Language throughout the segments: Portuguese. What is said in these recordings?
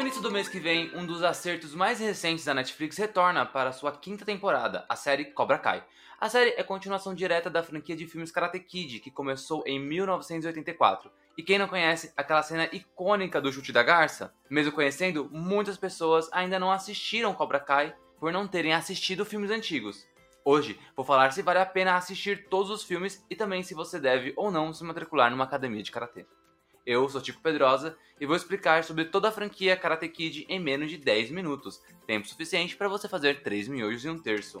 No início do mês que vem, um dos acertos mais recentes da Netflix retorna para sua quinta temporada, a série Cobra Kai. A série é continuação direta da franquia de filmes Karate Kid, que começou em 1984. E quem não conhece aquela cena icônica do chute da garça? Mesmo conhecendo, muitas pessoas ainda não assistiram Cobra Kai por não terem assistido filmes antigos. Hoje vou falar se vale a pena assistir todos os filmes e também se você deve ou não se matricular numa academia de karatê. Eu sou Tico Pedrosa e vou explicar sobre toda a franquia Karate Kid em menos de 10 minutos, tempo suficiente para você fazer 3 miojos e um terço.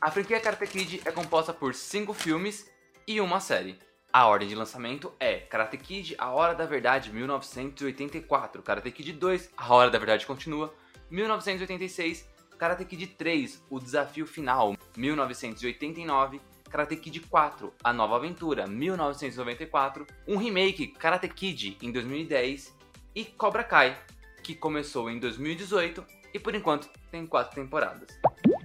A franquia Karate Kid é composta por 5 filmes e uma série. A ordem de lançamento é Karate Kid A Hora da Verdade 1984, Karate Kid 2 A Hora da Verdade Continua 1986, Karate Kid 3 O Desafio Final 1989 Karate Kid 4, A Nova Aventura, 1994, um remake, Karate Kid, em 2010, e Cobra Kai, que começou em 2018 e por enquanto tem quatro temporadas.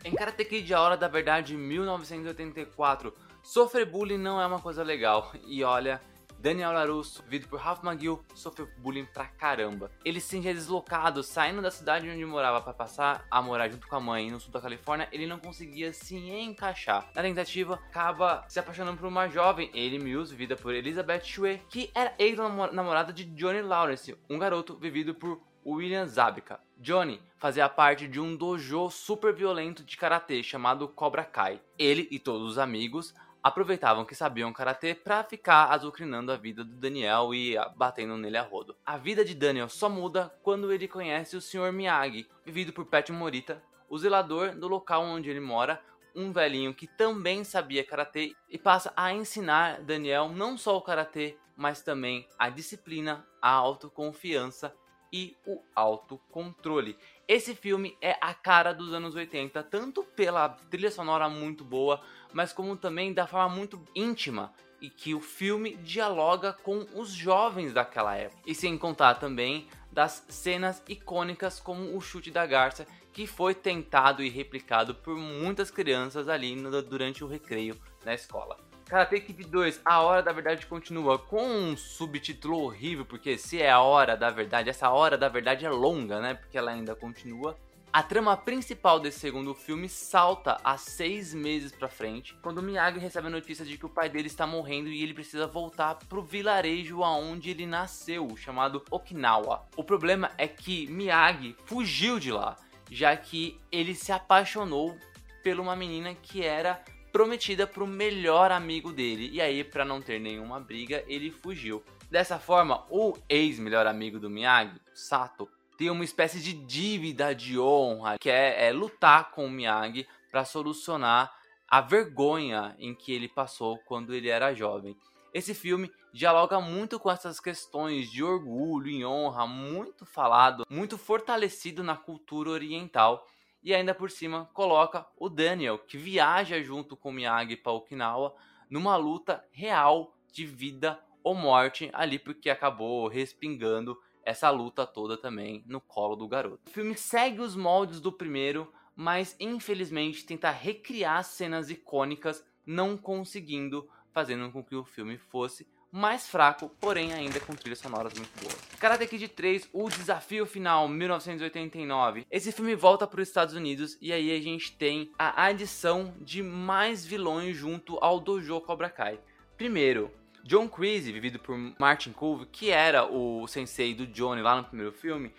Em Karate Kid A Hora da Verdade, 1984, sofrer bullying não é uma coisa legal, e olha, Daniel LaRusso, vivido por Ralph McGill, sofreu bullying pra caramba. Ele se sentia deslocado, saindo da cidade onde morava para passar a morar junto com a mãe no sul da Califórnia, ele não conseguia se encaixar. Na tentativa, acaba se apaixonando por uma jovem, Ellie Mills, vivida por Elizabeth Shue, que era ex-namorada de Johnny Lawrence, um garoto vivido por William Zabka. Johnny fazia parte de um dojo super violento de karatê chamado Cobra Kai. Ele e todos os amigos aproveitavam que sabiam karatê para ficar azucrinando a vida do Daniel e batendo nele a rodo. A vida de Daniel só muda quando ele conhece o Sr. Miyagi, vivido por Pat Morita, o zelador do local onde ele mora, um velhinho que também sabia karatê e passa a ensinar Daniel não só o karatê, mas também a disciplina, a autoconfiança e o autocontrole. Esse filme é a cara dos anos 80, tanto pela trilha sonora muito boa, mas como também da forma muito íntima e que o filme dialoga com os jovens daquela época. E sem contar também das cenas icônicas como o chute da garça, que foi tentado e replicado por muitas crianças ali durante o recreio na escola. Karate Kid 2, A Hora da Verdade continua com um subtítulo horrível, porque se é a hora da verdade, essa hora da verdade é longa, né? Porque ela ainda continua. A trama principal desse segundo filme salta a seis meses pra frente, quando Miyagi recebe a notícia de que o pai dele está morrendo e ele precisa voltar pro vilarejo aonde ele nasceu, chamado Okinawa. O problema é que Miyagi fugiu de lá, já que ele se apaixonou por uma menina que era prometida pro melhor amigo dele. E aí, para não ter nenhuma briga, ele fugiu. Dessa forma, o ex-melhor amigo do Miyagi, Sato, tem uma espécie de dívida de honra, que é, é lutar com o Miyagi para solucionar a vergonha em que ele passou quando ele era jovem. Esse filme dialoga muito com essas questões de orgulho e honra, muito falado, muito fortalecido na cultura oriental e ainda por cima coloca o Daniel, que viaja junto com Miyagi para Okinawa numa luta real de vida ou morte ali porque acabou respingando essa luta toda também no colo do garoto. O filme segue os moldes do primeiro, mas infelizmente tenta recriar cenas icônicas, não conseguindo, fazendo com que o filme fosse mais fraco, porém ainda com trilhas sonoras muito boas. Karate Kid 3, O Desafio Final, 1989. Esse filme volta para os Estados Unidos e aí a gente tem a adição de mais vilões junto ao Dojo Cobra Kai. Primeiro, John Creasy, vivido por Martin Cove, que era o sensei do Johnny lá no primeiro filme,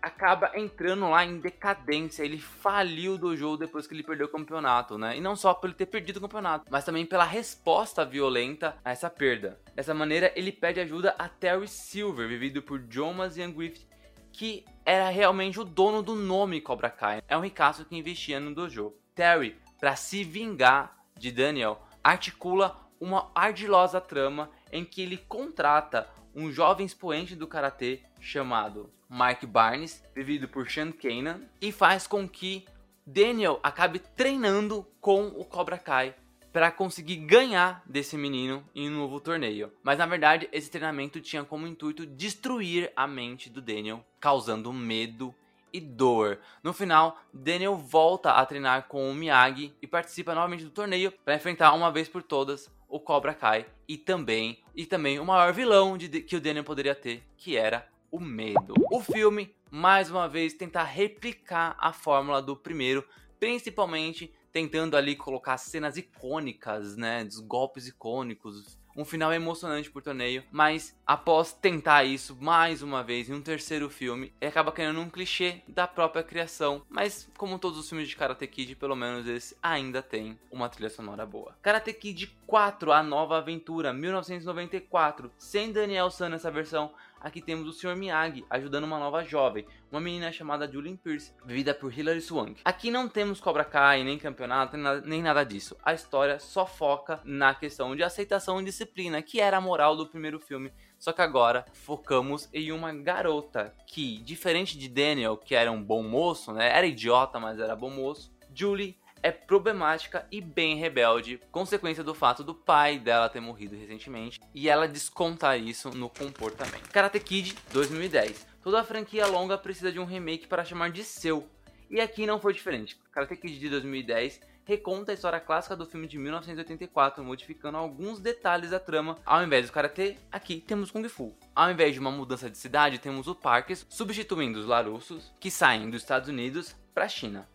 acaba entrando lá em decadência. Ele faliu do jogo depois que ele perdeu o campeonato, né? E não só por ele ter perdido o campeonato, mas também pela resposta violenta a essa perda. Dessa maneira, ele pede ajuda a Terry Silver, vivido por John Mazian Griffith, que era realmente o dono do nome Cobra Kai. É um ricaço que investia no dojo. Terry, para se vingar de Daniel, articula uma ardilosa trama em que ele contrata um jovem expoente do karatê chamado Mark Barnes, vivido por Sean Kanan, e faz com que Daniel acabe treinando com o Cobra Kai para conseguir ganhar desse menino em um novo torneio. Mas na verdade, esse treinamento tinha como intuito destruir a mente do Daniel, causando medo e dor. No final, Daniel volta a treinar com o Miyagi e participa novamente do torneio para enfrentar uma vez por todas o Cobra Kai e também e também o maior vilão de, que o Daniel poderia ter, que era o medo. O filme mais uma vez tentar replicar a fórmula do primeiro, principalmente tentando ali colocar cenas icônicas, né, dos golpes icônicos, um final emocionante por torneio, mas após tentar isso mais uma vez em um terceiro filme, ele acaba criando um clichê da própria criação, mas como todos os filmes de Karate Kid, pelo menos esse ainda tem uma trilha sonora boa. Karate Kid 4, A Nova Aventura, 1994, sem Daniel San nessa versão, aqui temos o Sr. Miyagi ajudando uma nova jovem, uma menina chamada Julian Pierce, vivida por Hilary Swank. Aqui não temos Cobra Kai, nem campeonato, nem nada disso. A história só foca na questão de aceitação e disciplina, que era a moral do primeiro filme. Só que agora focamos em uma garota que, diferente de Daniel, que era um bom moço, né? Era idiota, mas era bom moço. Julie é problemática e bem rebelde, consequência do fato do pai dela ter morrido recentemente, e ela desconta isso no comportamento. Karate Kid 2010. Toda a franquia longa precisa de um remake para chamar de seu, e aqui não foi diferente. Karate Kid de 2010 reconta a história clássica do filme de 1984, modificando alguns detalhes da trama. Ao invés do karatê, aqui temos Kung Fu. Ao invés de uma mudança de cidade, temos o Parques substituindo os Larussos, que saem dos Estados Unidos para a China.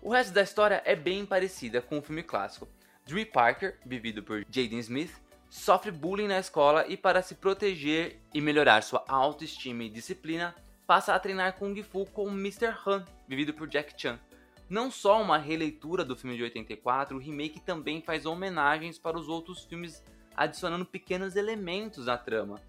O resto da história é bem parecida com o filme clássico. Dewey Parker, vivido por Jaden Smith, sofre bullying na escola e para se proteger e melhorar sua autoestima e disciplina, passa a treinar Kung Fu com Mr. Han, vivido por Jack Chan. Não só uma releitura do filme de 84, o remake também faz homenagens para os outros filmes, adicionando pequenos elementos na trama.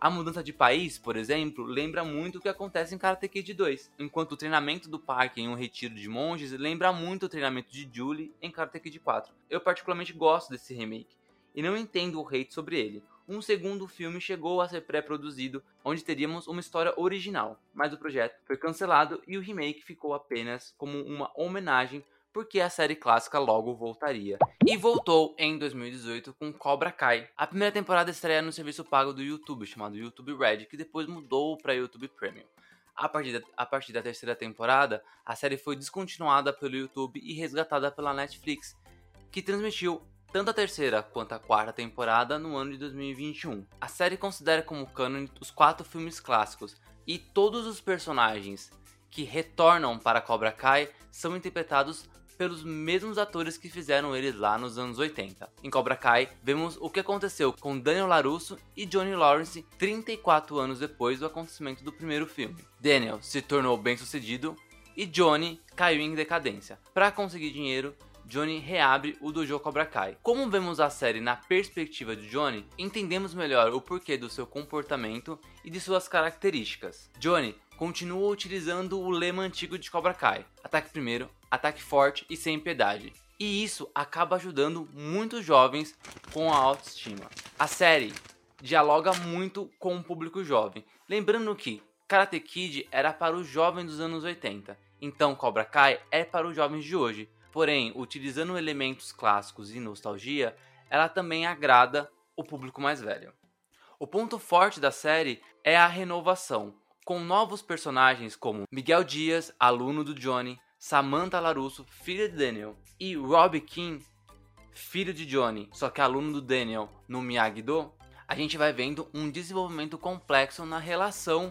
A mudança de país, por exemplo, lembra muito o que acontece em Karate Kid 2, enquanto o treinamento do parque em um retiro de monges lembra muito o treinamento de Julie em Karate Kid 4. Eu particularmente gosto desse remake, e não entendo o hate sobre ele. Um segundo filme chegou a ser pré-produzido, onde teríamos uma história original, mas o projeto foi cancelado e o remake ficou apenas como uma homenagem porque a série clássica logo voltaria. E voltou em 2018 com Cobra Kai. A primeira temporada estreia no serviço pago do YouTube, chamado YouTube Red, que depois mudou para YouTube Premium. A partir, da, a partir da terceira temporada, a série foi descontinuada pelo YouTube e resgatada pela Netflix, que transmitiu tanto a terceira quanto a quarta temporada no ano de 2021. A série considera como canon os quatro filmes clássicos e todos os personagens que retornam para Cobra Kai são interpretados pelos mesmos atores que fizeram eles lá nos anos 80. Em Cobra Kai, vemos o que aconteceu com Daniel LaRusso e Johnny Lawrence 34 anos depois do acontecimento do primeiro filme. Daniel se tornou bem-sucedido e Johnny caiu em decadência. Para conseguir dinheiro, Johnny reabre o Dojo Cobra Kai. Como vemos a série na perspectiva de Johnny, entendemos melhor o porquê do seu comportamento e de suas características. Johnny continua utilizando o lema antigo de Cobra Kai: ataque primeiro, ataque forte e sem piedade. E isso acaba ajudando muitos jovens com a autoestima. A série dialoga muito com o público jovem, lembrando que Karate Kid era para os jovens dos anos 80, então Cobra Kai é para os jovens de hoje. Porém, utilizando elementos clássicos e nostalgia, ela também agrada o público mais velho. O ponto forte da série é a renovação, com novos personagens como Miguel Dias, aluno do Johnny, Samantha Larusso, filha de Daniel, e Rob King, filho de Johnny, só que aluno do Daniel no Miyagi-Do, a gente vai vendo um desenvolvimento complexo na relação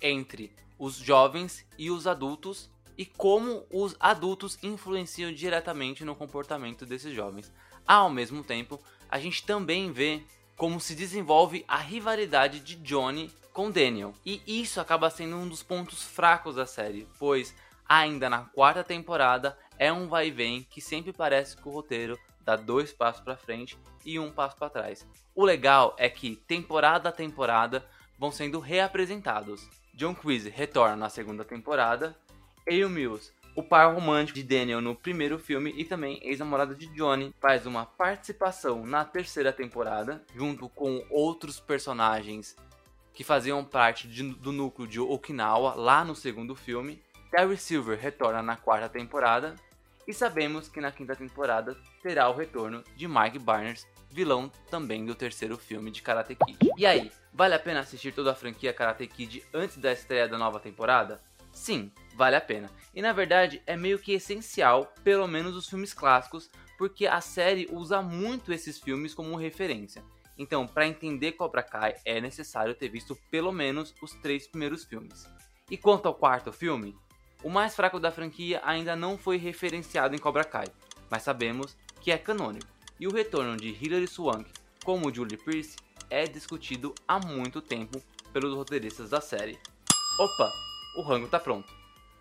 entre os jovens e os adultos e como os adultos influenciam diretamente no comportamento desses jovens. Ao mesmo tempo, a gente também vê como se desenvolve a rivalidade de Johnny com Daniel. E isso acaba sendo um dos pontos fracos da série, pois ainda na quarta temporada, é um vai e vem que sempre parece que o roteiro dá dois passos para frente e um passo para trás. O legal é que temporada a temporada vão sendo reapresentados. John Quiz retorna na segunda temporada, Ale Mills, o par romântico de Daniel no primeiro filme e também ex-namorada de Johnny, faz uma participação na terceira temporada, junto com outros personagens que faziam parte de, do núcleo de Okinawa lá no segundo filme. Terry Silver retorna na quarta temporada e sabemos que na quinta temporada terá o retorno de Mike Barnes, vilão também do terceiro filme de Karate Kid. E aí, vale a pena assistir toda a franquia Karate Kid antes da estreia da nova temporada? Sim, vale a pena. E na verdade é meio que essencial, pelo menos os filmes clássicos, porque a série usa muito esses filmes como referência. Então, para entender Cobra Kai, é necessário ter visto pelo menos os três primeiros filmes. E quanto ao quarto filme, o mais fraco da franquia ainda não foi referenciado em Cobra Kai, mas sabemos que é canônico, e o retorno de Hilary Swank como Julie Pierce é discutido há muito tempo pelos roteiristas da série. Opa, o rango tá pronto.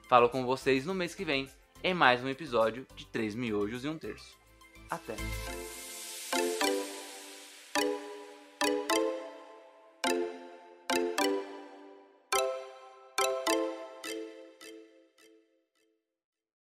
Falo com vocês no mês que vem em mais um episódio de 3 miojos e um terço. Até!